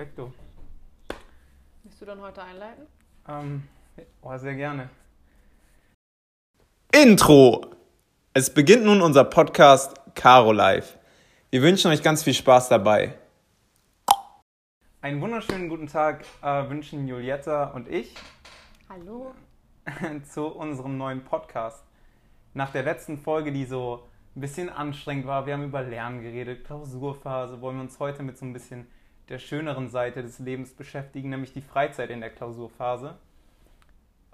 Perfekto. Willst du dann heute einleiten? Ähm, oh, sehr gerne. Intro! Es beginnt nun unser Podcast Caro Live. Wir wünschen euch ganz viel Spaß dabei. Einen wunderschönen guten Tag äh, wünschen Julietta und ich Hallo. zu unserem neuen Podcast. Nach der letzten Folge, die so ein bisschen anstrengend war, wir haben über Lernen geredet, Klausurphase, wollen wir uns heute mit so ein bisschen der schöneren Seite des Lebens beschäftigen, nämlich die Freizeit in der Klausurphase.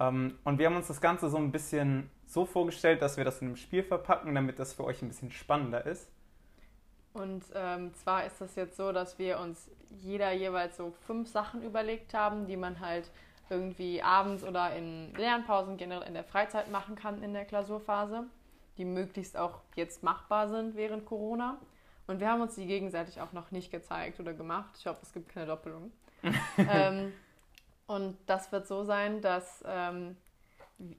Ähm, und wir haben uns das Ganze so ein bisschen so vorgestellt, dass wir das in einem Spiel verpacken, damit das für euch ein bisschen spannender ist. Und ähm, zwar ist das jetzt so, dass wir uns jeder jeweils so fünf Sachen überlegt haben, die man halt irgendwie abends oder in Lernpausen generell in der Freizeit machen kann in der Klausurphase, die möglichst auch jetzt machbar sind während Corona. Und wir haben uns die gegenseitig auch noch nicht gezeigt oder gemacht. Ich hoffe, es gibt keine Doppelung. ähm, und das wird so sein, dass ähm,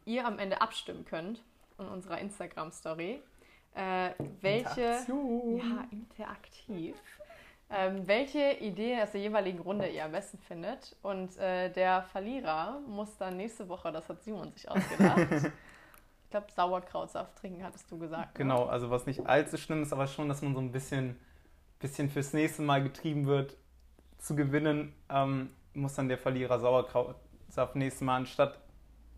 ihr am Ende abstimmen könnt in unserer Instagram-Story, äh, welche Interaktion. ja, interaktiv, ähm, welche Idee aus der jeweiligen Runde ihr am besten findet. Und äh, der Verlierer muss dann nächste Woche, das hat Simon sich ausgedacht, ich glaube Sauerkrautsaft trinken, hattest du gesagt. ne? Genau, also was nicht allzu schlimm ist, aber schon, dass man so ein bisschen, bisschen fürs nächste Mal getrieben wird, zu gewinnen, ähm, muss dann der Verlierer Sauerkrautsaft nächstes Mal anstatt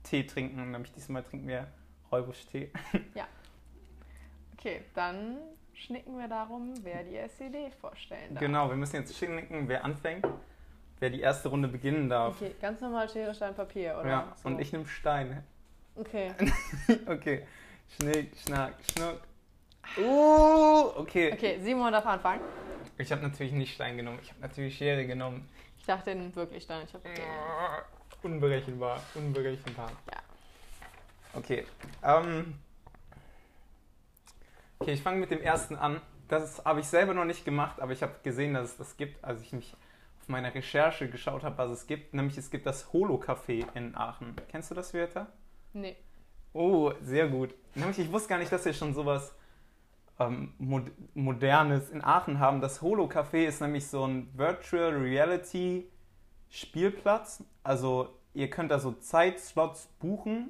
Tee trinken. Nämlich diesmal trinken wir Räubusch-Tee. Okay, dann schnicken wir darum, wer die SED vorstellen darf. Genau, wir müssen jetzt schnicken, wer anfängt, wer die erste Runde beginnen darf. Okay, ganz normal Schere, Stein, Papier, oder? Ja, So. und ich nehme Stein. Okay. okay. Schnick, schnack, schnuck. Uh, okay. Okay, Simon darf anfangen. Ich habe natürlich nicht Stein genommen, ich habe natürlich Schere genommen. Ich dachte wirklich Stein. Ich hab. Unberechenbar, unberechenbar. Ja. Okay. Ähm, okay, ich fange mit dem ersten an. Das habe ich selber noch nicht gemacht, aber ich habe gesehen, dass es das gibt, als ich mich auf meiner Recherche geschaut habe, was es gibt. Nämlich es gibt das Holo-Café in Aachen. Kennst du das, Vieta? Nee. Oh, sehr gut. Nämlich, ich wusste gar nicht, dass wir schon sowas ähm, Mod Modernes in Aachen haben. Das Holo-Café ist nämlich so ein Virtual Reality Spielplatz. Also, ihr könnt da so Zeitslots buchen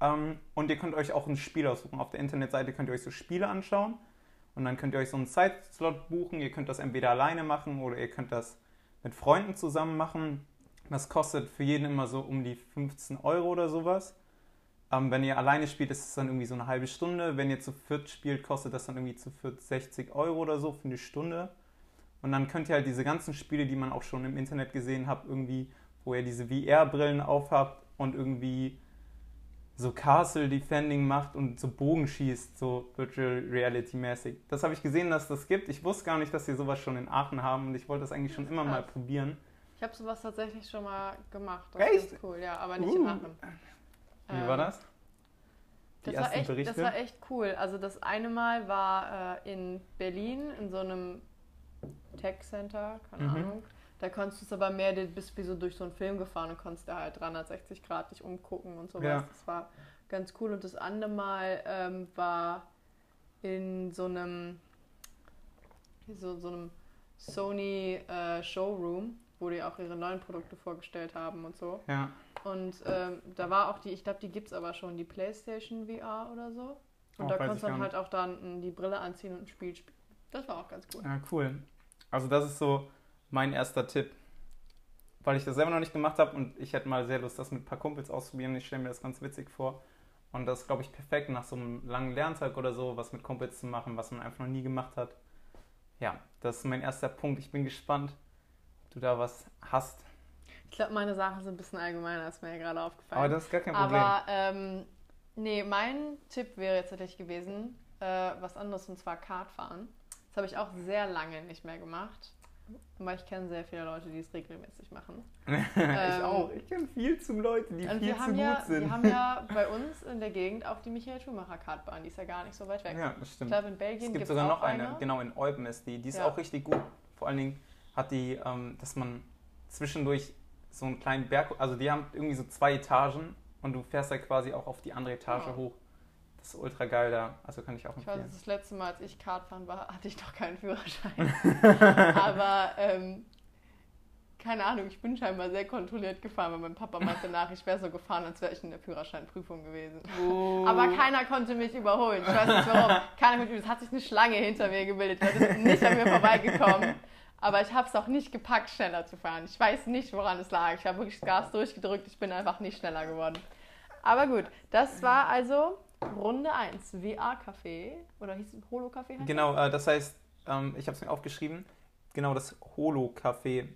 ähm, und ihr könnt euch auch ein Spiel aussuchen. Auf der Internetseite könnt ihr euch so Spiele anschauen und dann könnt ihr euch so einen Zeitslot buchen. Ihr könnt das entweder alleine machen oder ihr könnt das mit Freunden zusammen machen. Das kostet für jeden immer so um die 15 Euro oder sowas. Ähm, wenn ihr alleine spielt, ist es dann irgendwie so eine halbe Stunde. Wenn ihr zu viert spielt, kostet das dann irgendwie zu viert 60 Euro oder so für eine Stunde. Und dann könnt ihr halt diese ganzen Spiele, die man auch schon im Internet gesehen habt, irgendwie, wo ihr diese VR-Brillen aufhabt und irgendwie so Castle Defending macht und so Bogen schießt, so Virtual Reality mäßig. Das habe ich gesehen, dass das gibt. Ich wusste gar nicht, dass sie sowas schon in Aachen haben und ich wollte das eigentlich schon immer mal probieren. Ich habe sowas tatsächlich schon mal gemacht. Das Echt? ist cool, ja, aber nicht Uh. in Aachen. Wie war Ähm, das? Die Das war, echt, Berichte? das war echt cool. Also das eine Mal war äh, in Berlin in so einem Tech Center, keine Mhm. Ahnung. Da konntest du es aber mehr, du bist wie so durch so einen Film gefahren und konntest da halt 360 Grad dich umgucken und sowas. Ja. Das war ganz cool. Und das andere Mal ähm, war in so einem, so, so einem Sony äh, Showroom, wo die auch ihre neuen Produkte vorgestellt haben und so. Ja. Und ähm, da war auch die, ich glaube, die gibt es aber schon, die PlayStation VR oder so. Und Oh, da konntest du dann halt auch dann die Brille anziehen und ein Spiel spielen. Das war auch ganz cool. Ja, cool. Also das ist so mein erster Tipp, weil ich das selber noch nicht gemacht habe und ich hätte mal sehr Lust, das mit ein paar Kumpels auszuprobieren. Ich stelle mir das ganz witzig vor. Und das ist, glaube ich, perfekt nach so einem langen Lerntag oder so, was mit Kumpels zu machen, was man einfach noch nie gemacht hat. Ja, das ist mein erster Punkt. Ich bin gespannt, ob du da was hast. Ich glaube, meine Sachen sind ein bisschen allgemeiner, ist mir ja gerade aufgefallen. Aber das ist gar kein Problem. Aber ähm, nee, mein Tipp wäre jetzt tatsächlich gewesen, äh, was anderes und zwar Kartfahren. Das habe ich auch sehr lange nicht mehr gemacht. Aber ich kenne sehr viele Leute, die es regelmäßig machen. ich ähm, auch. Ich kenne viel zu Leute, die viel zu gut ja, sind. wir haben ja bei uns in der Gegend auch die Michael Schumacher Kartbahn. Die ist ja gar nicht so weit weg. ja, das Ich stimmt. glaube, in Es Belgien gibt gibt es sogar noch eine, eine. genau in Eupen ist die. Die ist Ja. auch richtig gut. Vor allen Dingen hat die, ähm, dass man zwischendurch so einen kleinen Berg, also die haben irgendwie so zwei Etagen und du fährst da quasi auch auf die andere Etage Ja. hoch. Das ist ultra geil da. Also kann ich auch Ich weiß, empfehlen. das letzte Mal, als ich Kartfahren war, hatte ich noch keinen Führerschein. Aber ähm, keine Ahnung, ich bin scheinbar sehr kontrolliert gefahren, weil mein Papa meinte nach, ich wäre so gefahren, als wäre ich in der Führerscheinprüfung gewesen. Oh. Aber keiner konnte mich überholen. Ich weiß nicht warum. Keiner konnte mich, es hat sich eine Schlange hinter mir gebildet. Die sind nicht an mir vorbeigekommen. Aber ich habe es auch nicht gepackt, schneller zu fahren. Ich weiß nicht, woran es lag. Ich habe wirklich das Gas durchgedrückt. Ich bin einfach nicht schneller geworden. Aber gut, das war also Runde 1. VR-Café. Oder hieß es Holo-Café? Genau, äh, das heißt, ähm, ich habe es mir aufgeschrieben, genau das Holo-Café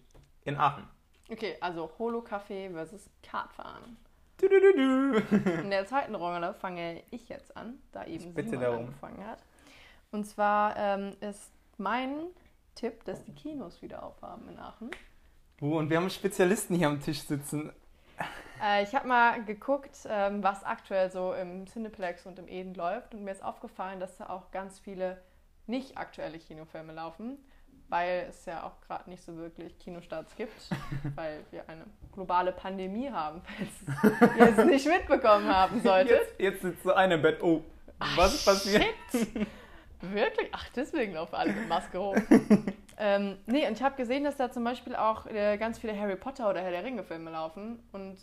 in Aachen. Okay, also Holo-Café versus Kartfahren. Du, du, du, du. In der zweiten Runde fange ich jetzt an, da eben bitte Simon darum. angefangen hat. Und zwar ähm, ist mein Tipp, dass die Kinos wieder aufhaben in Aachen. Uh, und wir haben Spezialisten hier am Tisch sitzen. Äh, ich habe mal geguckt, ähm, was aktuell so im Cineplex und im Eden läuft. Und mir ist aufgefallen, dass da auch ganz viele nicht aktuelle Kinofilme laufen, weil es ja auch gerade nicht so wirklich Kinostarts gibt, weil wir eine globale Pandemie haben, falls ihr es nicht mitbekommen haben solltet. Jetzt, jetzt sitzt so einer im Bett. Oh, was ist passiert? Shit. Wirklich? Ach, deswegen laufen alle mit Maske rum. ähm, nee, und ich habe gesehen, dass da zum Beispiel auch äh, ganz viele Harry Potter oder Herr der Ringe-Filme laufen. Und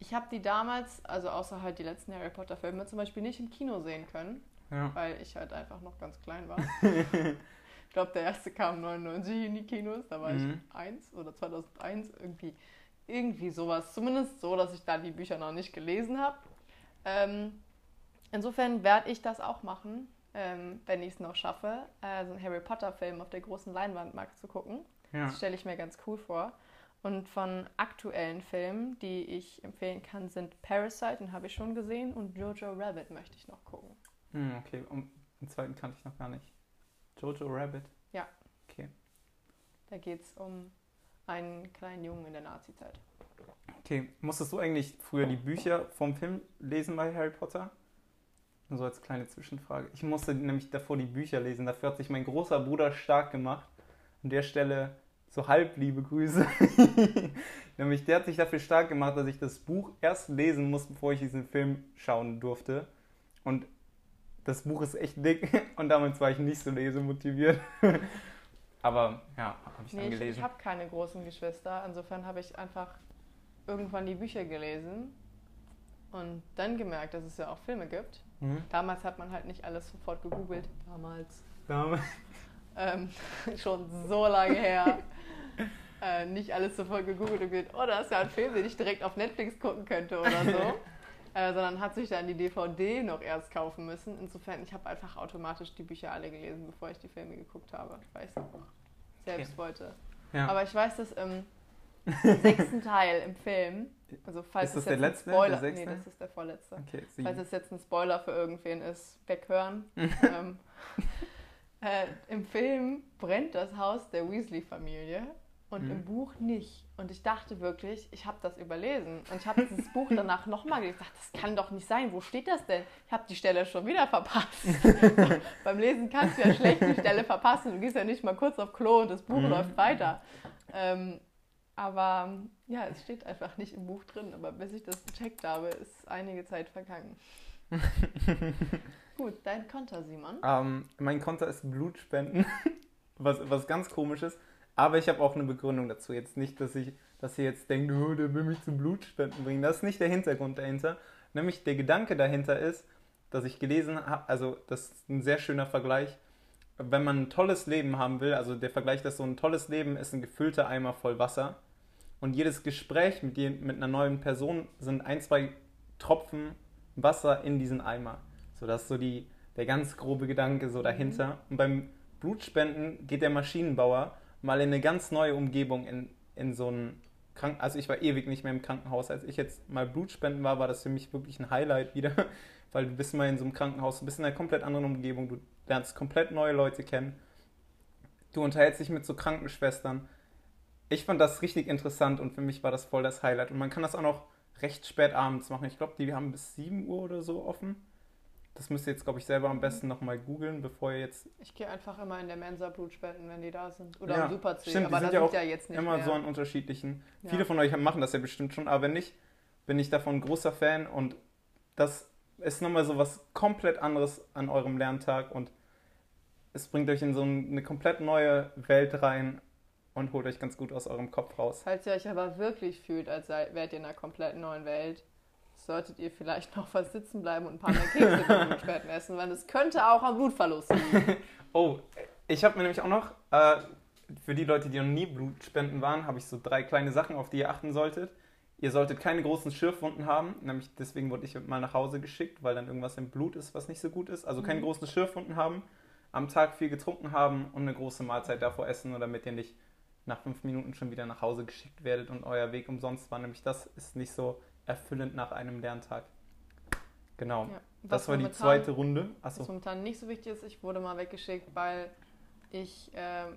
ich habe die damals, also außer halt die letzten Harry Potter-Filme, zum Beispiel nicht im Kino sehen können, Ja. weil ich halt einfach noch ganz klein war. ich glaube, der erste kam 99 in die Kinos, da war Mhm. ich eins oder 2001 irgendwie. Irgendwie sowas. Zumindest so, dass ich da die Bücher noch nicht gelesen habe. Ähm, insofern werde ich das auch machen, ähm, wenn ich es noch schaffe, äh, so einen Harry Potter-Film auf der großen Leinwand mal zu gucken. Ja. Das stelle ich mir ganz cool vor. Und von aktuellen Filmen, die ich empfehlen kann, sind Parasite, den habe ich schon gesehen, und Jojo Rabbit möchte ich noch gucken. Hm, okay, um, den zweiten kannte ich noch gar nicht. Jojo Rabbit. Ja. Okay. Da geht es um einen kleinen Jungen in der Nazi-Zeit. Okay, musstest du eigentlich früher die Bücher vom Film lesen bei Harry Potter? Nur so als kleine Zwischenfrage. Ich musste nämlich davor die Bücher lesen. Dafür hat sich mein großer Bruder stark gemacht. An der Stelle so halb liebe Grüße. nämlich der hat sich dafür stark gemacht, dass ich das Buch erst lesen muss, bevor ich diesen Film schauen durfte. Und das Buch ist echt dick und damals war ich nicht so lesemotiviert. Aber ja, habe ich dann Nee, ich, ich gelesen. habe keine großen Geschwister. Insofern habe ich einfach irgendwann die Bücher gelesen und dann gemerkt, dass es ja auch Filme gibt. Mhm. Damals hat man halt nicht alles sofort gegoogelt. Damals. Dame. Ähm, schon so lange her. äh, nicht alles sofort gegoogelt und gesagt, oh, da ist ja ein Film, den ich direkt auf Netflix gucken könnte oder so. äh, sondern hat sich dann die DVD noch erst kaufen müssen. Insofern, ich habe einfach automatisch die Bücher alle gelesen, bevor ich die Filme geguckt habe, weil ich es auch selbst wollte. Ja. Aber ich weiß, dass im sechsten Teil im Film, also falls Ist das es der letzte, Spoiler, der nee, das ist der vorletzte. okay, Falls es jetzt ein Spoiler für irgendwen ist, weghören. ähm, äh, Im Film brennt das Haus der Weasley-Familie und Mhm. im Buch nicht. Und ich dachte wirklich, ich habe das überlesen. Und ich habe dieses Buch danach nochmal gelesen. Ich dachte, das kann doch nicht sein. Wo steht das denn? Ich habe die Stelle schon wieder verpasst. so, beim Lesen kannst du ja schlecht die Stelle verpassen. Du gehst ja nicht mal kurz auf Klo und das Buch Mhm. läuft weiter. Ähm, aber ja, es steht einfach nicht im Buch drin. Aber bis ich das gecheckt habe, ist einige Zeit vergangen. Gut, dein Konter, Simon. Ähm, mein Konter ist Blutspenden, was, was ganz komisch ist. Aber ich habe auch eine Begründung dazu. Jetzt nicht, dass ich, dass ihr jetzt denkt, oh, der will mich zum Blutspenden bringen. Das ist nicht der Hintergrund dahinter. Nämlich der Gedanke dahinter ist, dass ich gelesen habe, also das ist ein sehr schöner Vergleich. Wenn man ein tolles Leben haben will, also der Vergleich, dass so ein tolles Leben ist ein gefüllter Eimer voll Wasser. Und jedes Gespräch mit, je- mit einer neuen Person sind ein, zwei Tropfen Wasser in diesen Eimer. So, das ist so die, der ganz grobe Gedanke so dahinter. Und beim Blutspenden geht der Maschinenbauer mal in eine ganz neue Umgebung, in, in so ein Kranken... Also ich war ewig nicht mehr im Krankenhaus. Als ich jetzt mal Blutspenden war, war das für mich wirklich ein Highlight wieder. Weil du bist mal in so einem Krankenhaus, du bist in einer komplett anderen Umgebung, du lernst komplett neue Leute kennen. Du unterhältst dich mit so Krankenschwestern. Ich fand das richtig interessant und für mich war das voll das Highlight. Und man kann das auch noch recht spät abends machen. Ich glaube, die haben bis 7 Uhr oder so offen. Das müsst ihr jetzt, glaube ich, selber am besten nochmal googeln, bevor ihr jetzt Ich gehe einfach immer in der Mensa Blut spenden, wenn die da sind. Oder Ja, im Super C. stimmt, die aber sind da ja sind ja jetzt nicht immer mehr. so an unterschiedlichen. Ja. Viele von euch machen das ja bestimmt schon, aber wenn nicht, bin ich davon ein großer Fan und das ist nochmal so was komplett anderes an eurem Lerntag und es bringt euch in so eine komplett neue Welt rein und holt euch ganz gut aus eurem Kopf raus. Falls ihr euch aber wirklich fühlt, als wärt ihr in einer komplett neuen Welt, solltet ihr vielleicht noch was sitzen bleiben und ein paar mehr Kekse essen, weil es könnte auch am Blutverlust liegen. Oh, ich habe mir nämlich auch noch, äh, für die Leute, die noch nie Blutspenden waren, habe ich so drei kleine Sachen, auf die ihr achten solltet. Ihr solltet keine großen Schürfwunden haben, nämlich deswegen wurde ich mal nach Hause geschickt, weil dann irgendwas im Blut ist, was nicht so gut ist. Also keine Mhm. großen Schürfwunden haben, am Tag viel getrunken haben und eine große Mahlzeit davor essen, damit ihr nicht nach fünf Minuten schon wieder nach Hause geschickt werdet und euer Weg umsonst war. Nämlich das ist nicht so erfüllend nach einem Lerntag. Genau. Ja. Das Was war die momentan- zweite Runde. Was Achso. momentan nicht so wichtig ist, ich wurde mal weggeschickt, weil ich, ähm,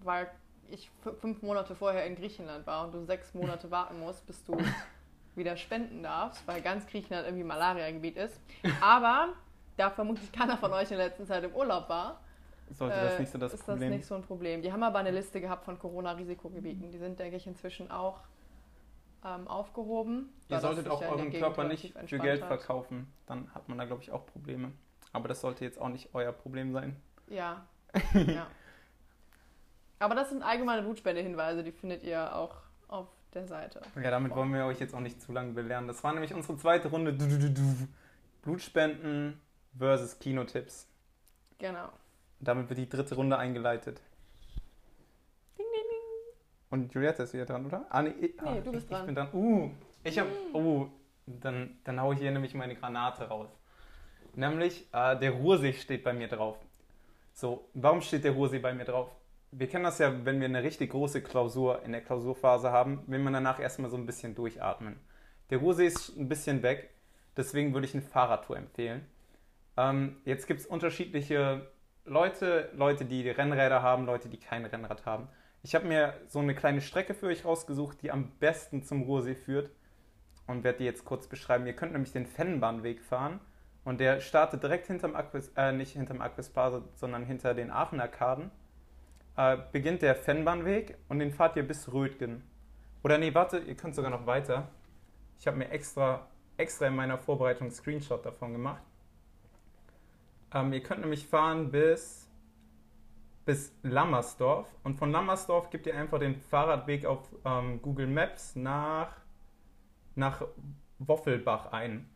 weil ich fünf Monate vorher in Griechenland war und du sechs Monate warten musst, bis du wieder spenden darfst, weil ganz Griechenland irgendwie Malaria-Gebiet ist. Aber da vermutlich keiner von euch in der letzten Zeit im Urlaub war, Sollte das äh, nicht so das ist Problem das nicht so ein Problem. Die haben aber eine Liste gehabt von Corona-Risikogebieten. Die sind, denke ich, inzwischen auch ähm, aufgehoben. Ihr solltet auch euren Körper nicht für Geld hat. verkaufen. Dann hat man da, glaube ich, auch Probleme. Aber das sollte jetzt auch nicht euer Problem sein. Ja. ja. Aber das sind allgemeine Blutspende-Hinweise, die findet ihr auch auf der Seite. Ja, damit wollen wir euch jetzt auch nicht zu lange belehren. Das war nämlich unsere zweite Runde. Blutspenden versus Kinotipps. Genau. Damit wird die dritte Runde eingeleitet. Und Juliette ist wieder dran, oder? Ah, nee, ich, ah, Nee, du bist ich, dran. Ich bin dran. Uh, ich hab. Uh, dann, dann hau ich hier nämlich meine Granate raus. Nämlich, äh, der Ruhrsee steht bei mir drauf. So, warum steht der Ruhrsee bei mir drauf? Wir kennen das ja, wenn wir eine richtig große Klausur in der Klausurphase haben, will man danach erstmal so ein bisschen durchatmen. Der Ruhrsee ist ein bisschen weg, deswegen würde ich eine Fahrradtour empfehlen. Ähm, jetzt gibt es unterschiedliche Leute, Leute, die Rennräder haben, Leute, die kein Rennrad haben. Ich habe mir so eine kleine Strecke für euch rausgesucht, die am besten zum Ruhrsee führt und werde die jetzt kurz beschreiben. Ihr könnt nämlich den Fennbahnweg fahren und der startet direkt hinterm Aquis, äh, nicht hinterm Aquisplaza, sondern hinter den Aachen-Arkaden. Äh, beginnt der Fennbahnweg und den fahrt ihr bis Rötgen. Oder nee, warte, ihr könnt sogar noch weiter. Ich habe mir extra, extra in meiner Vorbereitung einen Screenshot davon gemacht. Ähm, ihr könnt nämlich fahren bis, bis Lammersdorf und von Lammersdorf gebt ihr einfach den Fahrradweg auf ähm, Google Maps nach, nach Woffelbach ein.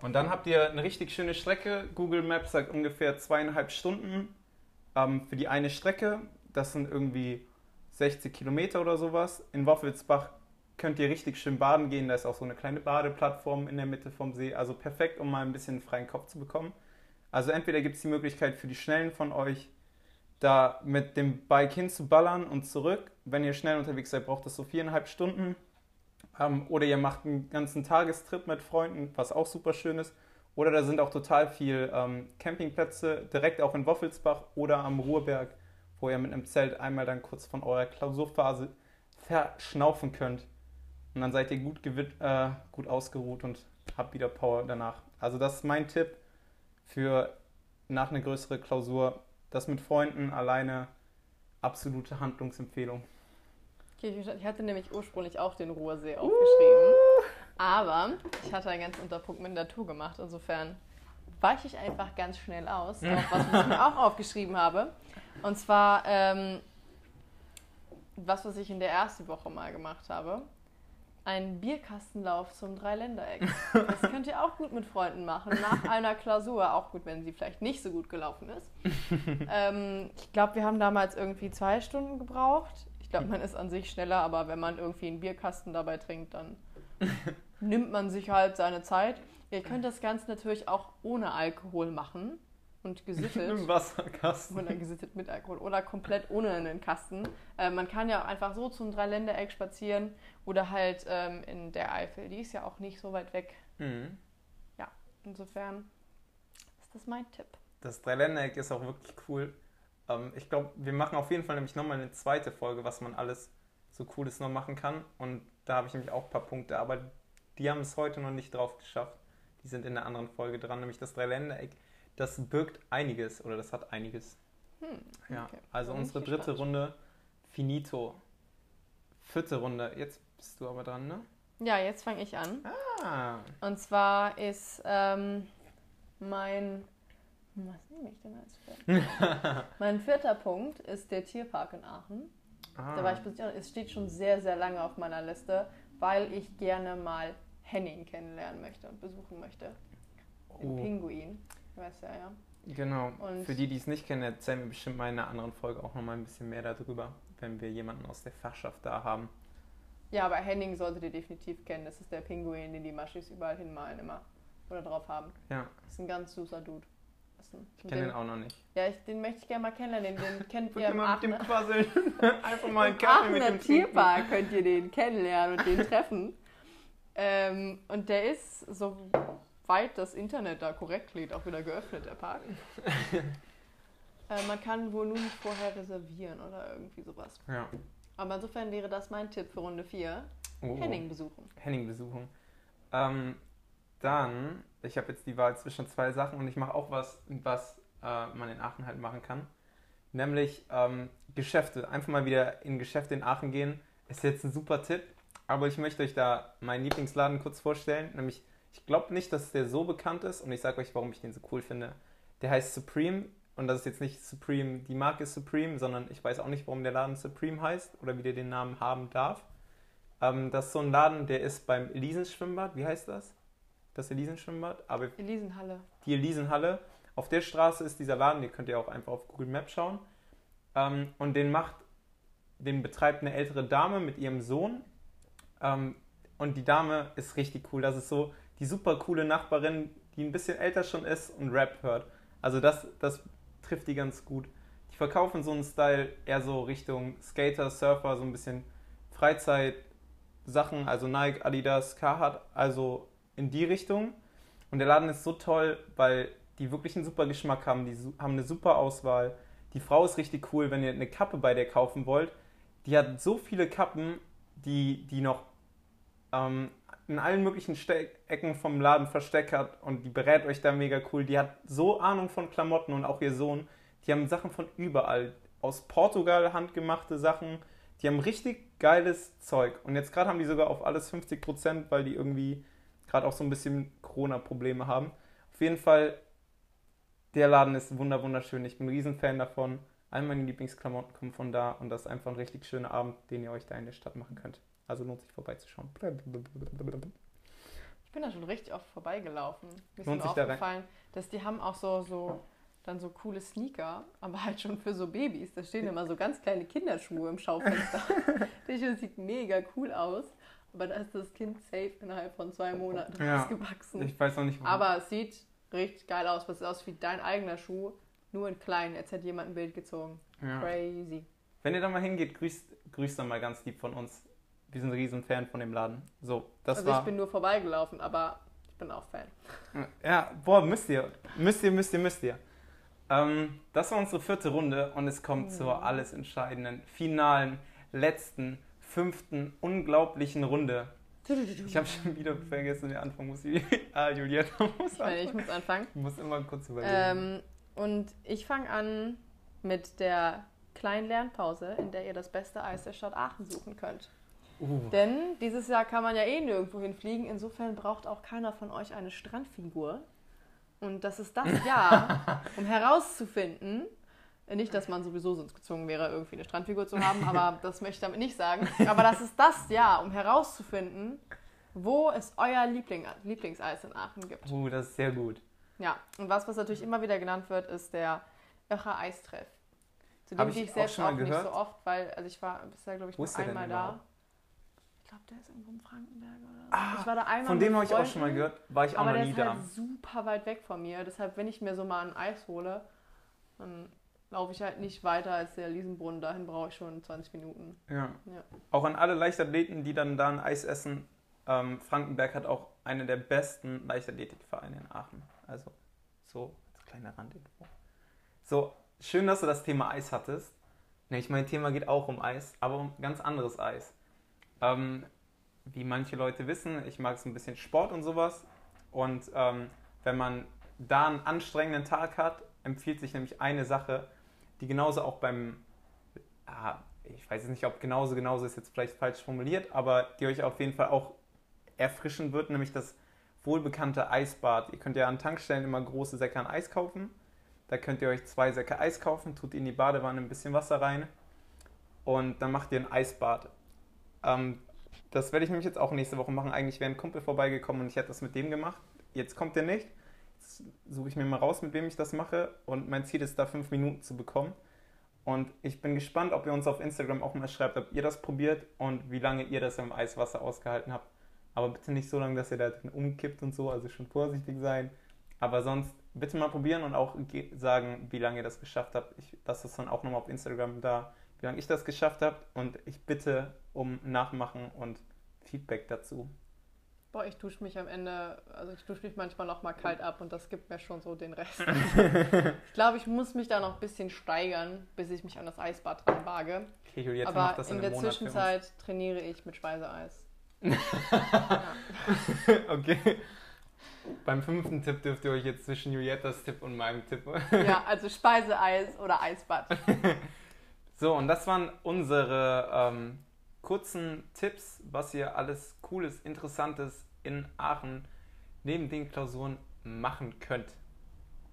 Und dann habt ihr eine richtig schöne Strecke. Google Maps sagt ungefähr zweieinhalb Stunden ähm, für die eine Strecke. Das sind irgendwie 60 Kilometer oder sowas. In Woffelsbach könnt ihr richtig schön baden gehen. Da ist auch so eine kleine Badeplattform in der Mitte vom See. Also perfekt, um mal ein bisschen freien Kopf zu bekommen. Also entweder gibt es die Möglichkeit für die Schnellen von euch, da mit dem Bike hinzuballern und zurück. Wenn ihr schnell unterwegs seid, braucht es so viereinhalb Stunden. Ähm, oder ihr macht einen ganzen Tagestrip mit Freunden, was auch super schön ist. Oder da sind auch total viel ähm, Campingplätze, direkt auch in Woffelsbach oder am Ruhrberg, wo ihr mit einem Zelt einmal dann kurz von eurer Klausurphase verschnaufen könnt. Und dann seid ihr gut, äh, gut ausgeruht und habt wieder Power danach. Also das ist mein Tipp für nach einer größeren Klausur. Das mit Freunden alleine absolute Handlungsempfehlung. Okay, ich hatte nämlich ursprünglich auch den Ruhrsee aufgeschrieben. Aber ich hatte einen ganz Unterpunkt mit Natur gemacht. Insofern weiche ich einfach ganz schnell aus, auf was ich mir auch aufgeschrieben habe. Und zwar ähm, was, was ich in der ersten Woche mal gemacht habe. Ein Bierkastenlauf zum Dreiländereck. Das könnt ihr auch gut mit Freunden machen. Nach einer Klausur, auch gut, wenn sie vielleicht nicht so gut gelaufen ist. ähm, ich glaube, wir haben damals irgendwie zwei Stunden gebraucht. Ich glaube, man ist an sich schneller, aber wenn man irgendwie einen Bierkasten dabei trinkt, dann nimmt man sich halt seine Zeit. Ihr könnt das Ganze natürlich auch ohne Alkohol machen und gesittet. Im Wasserkasten. Oder gesittet mit Alkohol oder komplett ohne einen Kasten. Äh, man kann ja auch einfach so zum Dreiländereck spazieren oder halt ähm, in der Eifel. Die ist ja auch nicht so weit weg. Mhm. Insofern ist das mein Tipp. Das Dreiländereck ist auch wirklich cool. Ähm, ich glaube, wir machen auf jeden Fall nämlich nochmal eine zweite Folge, was man alles so Cooles noch machen kann. Und da habe ich nämlich auch ein paar Punkte, aber die haben es heute noch nicht drauf geschafft. Die sind in der anderen Folge dran, nämlich das Dreiländereck. Das birgt einiges oder das hat einiges. Hm, Ja, okay. also Bin unsere dritte gespannt. Runde, finito. Vierte Runde, jetzt bist du aber dran, ne? Ja, jetzt fange ich an. Ah, Und zwar ist ähm, mein. Was nehme ich denn als vierter? mein vierter Punkt ist der Tierpark in Aachen. Ah. Da war ich. Es steht schon sehr, sehr lange auf meiner Liste, weil ich gerne mal Henning kennenlernen möchte und besuchen möchte. Den Oh. Pinguin. Weißt ja, ja. Genau. Und- Für die, die es nicht kennen, erzählen wir bestimmt mal in einer anderen Folge auch nochmal ein bisschen mehr darüber, wenn wir jemanden aus der Fachschaft da haben. Ja, aber Henning solltet ihr definitiv kennen. Das ist der Pinguin, den die Maschis überall hinmalen immer. Oder drauf haben. Ja, Das ist ein ganz süßer Dude. Ich kenne den auch noch nicht. Ja, ich, den möchte ich gerne mal kennenlernen. Den, den kennt ihr immer mit dem Quasseln. Einfach mal einen Kaffee mit dem. Tierpark könnt ihr den kennenlernen und den treffen. Ähm, und der ist, soweit das Internet da korrekt liegt, auch wieder geöffnet, der Park. äh, man kann wohl nur nicht vorher reservieren oder irgendwie sowas. Ja. Aber insofern wäre das mein Tipp für Runde 4. Oh. Henning besuchen. Henning besuchen. Ähm, dann, ich habe jetzt die Wahl zwischen zwei Sachen und ich mache auch was, was äh, man in Aachen halt machen kann. Nämlich ähm, Geschäfte. Einfach mal wieder in Geschäfte in Aachen gehen. Ist jetzt ein super Tipp, aber ich möchte euch da meinen Lieblingsladen kurz vorstellen. Nämlich, ich glaube nicht, dass der so bekannt ist und ich sage euch, warum ich den so cool finde. Der heißt Supreme und das ist jetzt nicht Supreme, die Marke ist Supreme, sondern ich weiß auch nicht, warum der Laden Supreme heißt oder wie der den Namen haben darf. Ähm, das ist so ein Laden, der ist beim Elisenschwimmbad. Wie heißt das? Das Elisenschwimmbad? Aber Elisenhalle. die Elisenhalle. Auf der Straße ist dieser Laden, den könnt ihr auch einfach auf Google Maps schauen. Ähm, und den macht, den betreibt eine ältere Dame mit ihrem Sohn. Ähm, und die Dame ist richtig cool. Das ist so die super coole Nachbarin, die ein bisschen älter schon ist und Rap hört. Also das, das trifft die ganz gut. Die verkaufen so einen Style eher so Richtung Skater, Surfer, so ein bisschen Freizeit-Sachen, also Nike, Adidas, Carhartt, also in die Richtung. Und der Laden ist so toll, weil die wirklich einen super Geschmack haben, die haben eine super Auswahl. Die Frau ist richtig cool, wenn ihr eine Kappe bei der kaufen wollt. Die hat so viele Kappen, die, die noch ähm, in allen möglichen Ste Ecken vom Laden versteckt hat und die berät euch da mega cool. Die hat so Ahnung von Klamotten und auch ihr Sohn. Die haben Sachen von überall. Aus Portugal handgemachte Sachen. Die haben richtig geiles Zeug. Und jetzt gerade haben die sogar auf alles 50%, weil die irgendwie gerade auch so ein bisschen Corona-Probleme haben. Auf jeden Fall, der Laden ist wunder wunderschön. Ich bin ein Riesenfan davon. All meine Lieblingsklamotten kommen von da und das ist einfach ein richtig schöner Abend, den ihr euch da in der Stadt machen könnt. Also lohnt sich vorbeizuschauen. Ich bin da schon richtig oft vorbeigelaufen. Mir ist Lohnt mir da rein- aufgefallen, dass die haben auch so, so dann so coole Sneaker, aber halt schon für so Babys. Da stehen immer so ganz kleine Kinderschuhe im Schaufenster. das sieht mega cool aus, aber da ist das Kind safe innerhalb von zwei Monaten Ja. rausgewachsen. Ich weiß noch nicht, warum. Aber es sieht richtig geil aus. Was sieht aus wie dein eigener Schuh, nur in klein. Jetzt hat jemand ein Bild gezogen. ja. Crazy. Wenn ihr da mal hingeht, grüßt, grüßt dann mal ganz lieb von uns. Wir sind ein Riesenfan von dem Laden. So, das also ich war. bin nur vorbeigelaufen, aber ich bin auch Fan. Ja, boah, müsst ihr. Müsst ihr, müsst ihr, müsst ihr. Ähm, das war unsere vierte Runde und es kommt zur alles entscheidenden, finalen, letzten, fünften, unglaublichen Runde. Ich habe schon wieder vergessen, den Anfang muss ich. Ah, Juliana muss Ich, meine, ich anfangen. muss anfangen. Ich muss immer kurz überlegen. Ähm, und ich fange an mit der kleinen Lernpause, in der ihr das beste Eis der Stadt Aachen suchen könnt. Uh, Denn dieses Jahr kann man ja eh nirgendwo hinfliegen. Insofern braucht auch keiner von euch eine Strandfigur. Und das ist das Jahr, um herauszufinden, nicht, dass man sowieso sonst gezwungen wäre, irgendwie eine Strandfigur zu haben, aber das möchte ich damit nicht sagen. Aber das ist das Jahr, um herauszufinden, wo es euer Liebling, Lieblingseis in Aachen gibt. uh, das ist sehr gut. Ja, und was, was natürlich immer wieder genannt wird, ist der Öcher Eistreff. Zu dem ich gehe ich auch selbst auch, mal nicht so oft, weil, also ich war bisher, glaube ich, nur einmal da. Ich glaube, der ist irgendwo in Frankenberg oder so. Ah, ich war da einmal Von dem habe ich auch schon mal gehört. War ich auch Aber noch der nie ist da. halt super weit weg von mir. Deshalb, wenn ich mir so mal ein Eis hole, dann laufe ich halt nicht weiter als der Liesenbrunnen. Dahin brauche ich schon 20 Minuten. Ja. Ja. Auch an alle Leichtathleten, die dann da ein Eis essen. Ähm, Frankenberg hat auch einen der besten Leichtathletikvereine in Aachen. Also so als kleine Randinfo. So, schön, dass du das Thema Eis hattest. Nämlich mein Thema geht auch um Eis, aber um ganz anderes Eis. Ähm, wie manche Leute wissen, ich mag so ein bisschen Sport und sowas. Und ähm, wenn man da einen anstrengenden Tag hat, empfiehlt sich nämlich eine Sache, die genauso auch beim, ah, ich weiß jetzt nicht, ob genauso, genauso ist jetzt vielleicht falsch formuliert, aber die euch auf jeden Fall auch erfrischen wird, nämlich das wohlbekannte Eisbad. Ihr könnt ja an Tankstellen immer große Säcke an Eis kaufen. Da könnt ihr euch zwei Säcke Eis kaufen, tut in die Badewanne ein bisschen Wasser rein und dann macht ihr ein Eisbad. Ähm, das werde ich nämlich jetzt auch nächste Woche machen. Eigentlich wäre ein Kumpel vorbeigekommen und ich hätte das mit dem gemacht. Jetzt kommt er nicht. Jetzt suche ich mir mal raus, mit wem ich das mache. Und mein Ziel ist da fünf Minuten zu bekommen. Und ich bin gespannt, ob ihr uns auf Instagram auch mal schreibt, ob ihr das probiert und wie lange ihr das im Eiswasser ausgehalten habt. Aber bitte nicht so lange, dass ihr da drin umkippt und so, also schon vorsichtig sein. Aber sonst bitte mal probieren und auch sagen, wie lange ihr das geschafft habt. Ich lasse das dann auch nochmal auf Instagram da, wie lange ich das geschafft habe. Und ich bitte um Nachmachen und Feedback dazu. Boah, ich dusche mich am Ende, also ich dusche mich manchmal noch mal kalt ab und das gibt mir schon so den Rest. ich glaube, ich muss mich da noch ein bisschen steigern, bis ich mich an das Eisbad dran wage. Okay, Juliette Aber macht das in, in der Monat Zwischenzeit trainiere ich mit Speiseeis. okay. Beim fünften Tipp dürft ihr euch jetzt zwischen Juliettas Tipp und meinem Tipp. ja, also Speiseeis oder Eisbad. so, und das waren unsere ähm, kurzen Tipps, was ihr alles Cooles, Interessantes in Aachen neben den Klausuren machen könnt.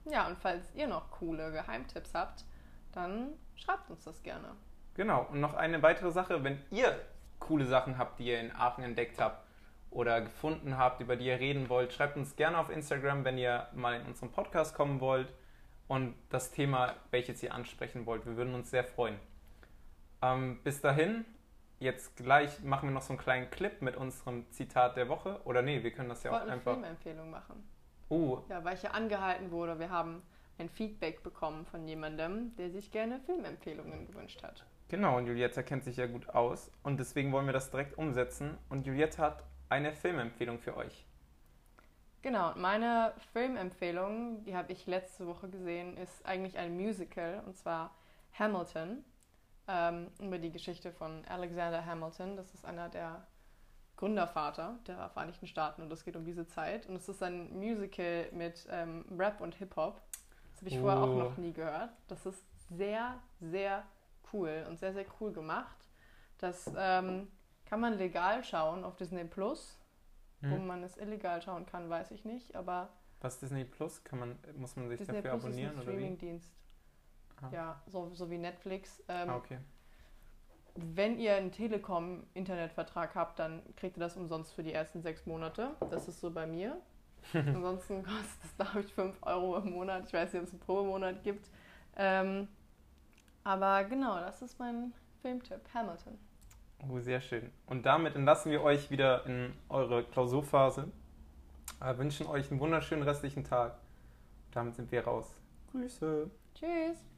Ja, und falls ihr noch coole Geheimtipps habt, dann schreibt uns das gerne. Genau, und noch eine weitere Sache, wenn ihr coole Sachen habt, die ihr in Aachen entdeckt habt oder gefunden habt, über die ihr reden wollt, schreibt uns gerne auf Instagram, wenn ihr mal in unseren Podcast kommen wollt und das Thema, welches ihr ansprechen wollt. Wir würden uns sehr freuen. Ähm, bis dahin, jetzt gleich machen wir noch so einen kleinen Clip mit unserem Zitat der Woche. Oder nee, wir können das ja auch eine einfach. Filmempfehlung machen. Uh. Ja, weil ich ja angehalten wurde. Wir haben ein Feedback bekommen von jemandem, der sich gerne Filmempfehlungen gewünscht hat. Genau, und Juliette kennt sich ja gut aus und deswegen wollen wir das direkt umsetzen. Und Juliette hat eine Filmempfehlung für euch. Genau, meine Filmempfehlung, die habe ich letzte Woche gesehen, ist eigentlich ein Musical und zwar Hamilton ähm, über die Geschichte von Alexander Hamilton. Das ist einer der Gründervater der Vereinigten Staaten und es geht um diese Zeit. Und es ist ein Musical mit ähm, Rap und Hip-Hop. Das habe ich oh. vorher auch noch nie gehört. Das ist sehr, sehr cool und sehr, sehr cool gemacht. Das ähm, kann man legal schauen auf Disney Plus. Hm. Wo man es illegal schauen kann, weiß ich nicht, aber. Was Disney Plus? Kann man, muss man sich Disney dafür Plus abonnieren ist ein Streamingdienst. Ah. Ja, so, so wie Netflix. Ähm, ah, okay. Wenn ihr einen Telekom-Internetvertrag habt, dann kriegt ihr das umsonst für die ersten sechs Monate. Das ist so bei mir. Ansonsten kostet es, glaube ich, 5 Euro im Monat. Ich weiß nicht, ob es einen Probemonat gibt. Ähm, aber genau, das ist mein Filmtipp. Hamilton. Oh, sehr schön. Und damit entlassen wir euch wieder in eure Klausurphase. Wir wünschen euch einen wunderschönen restlichen Tag. Damit sind wir raus. Grüße. Tschüss.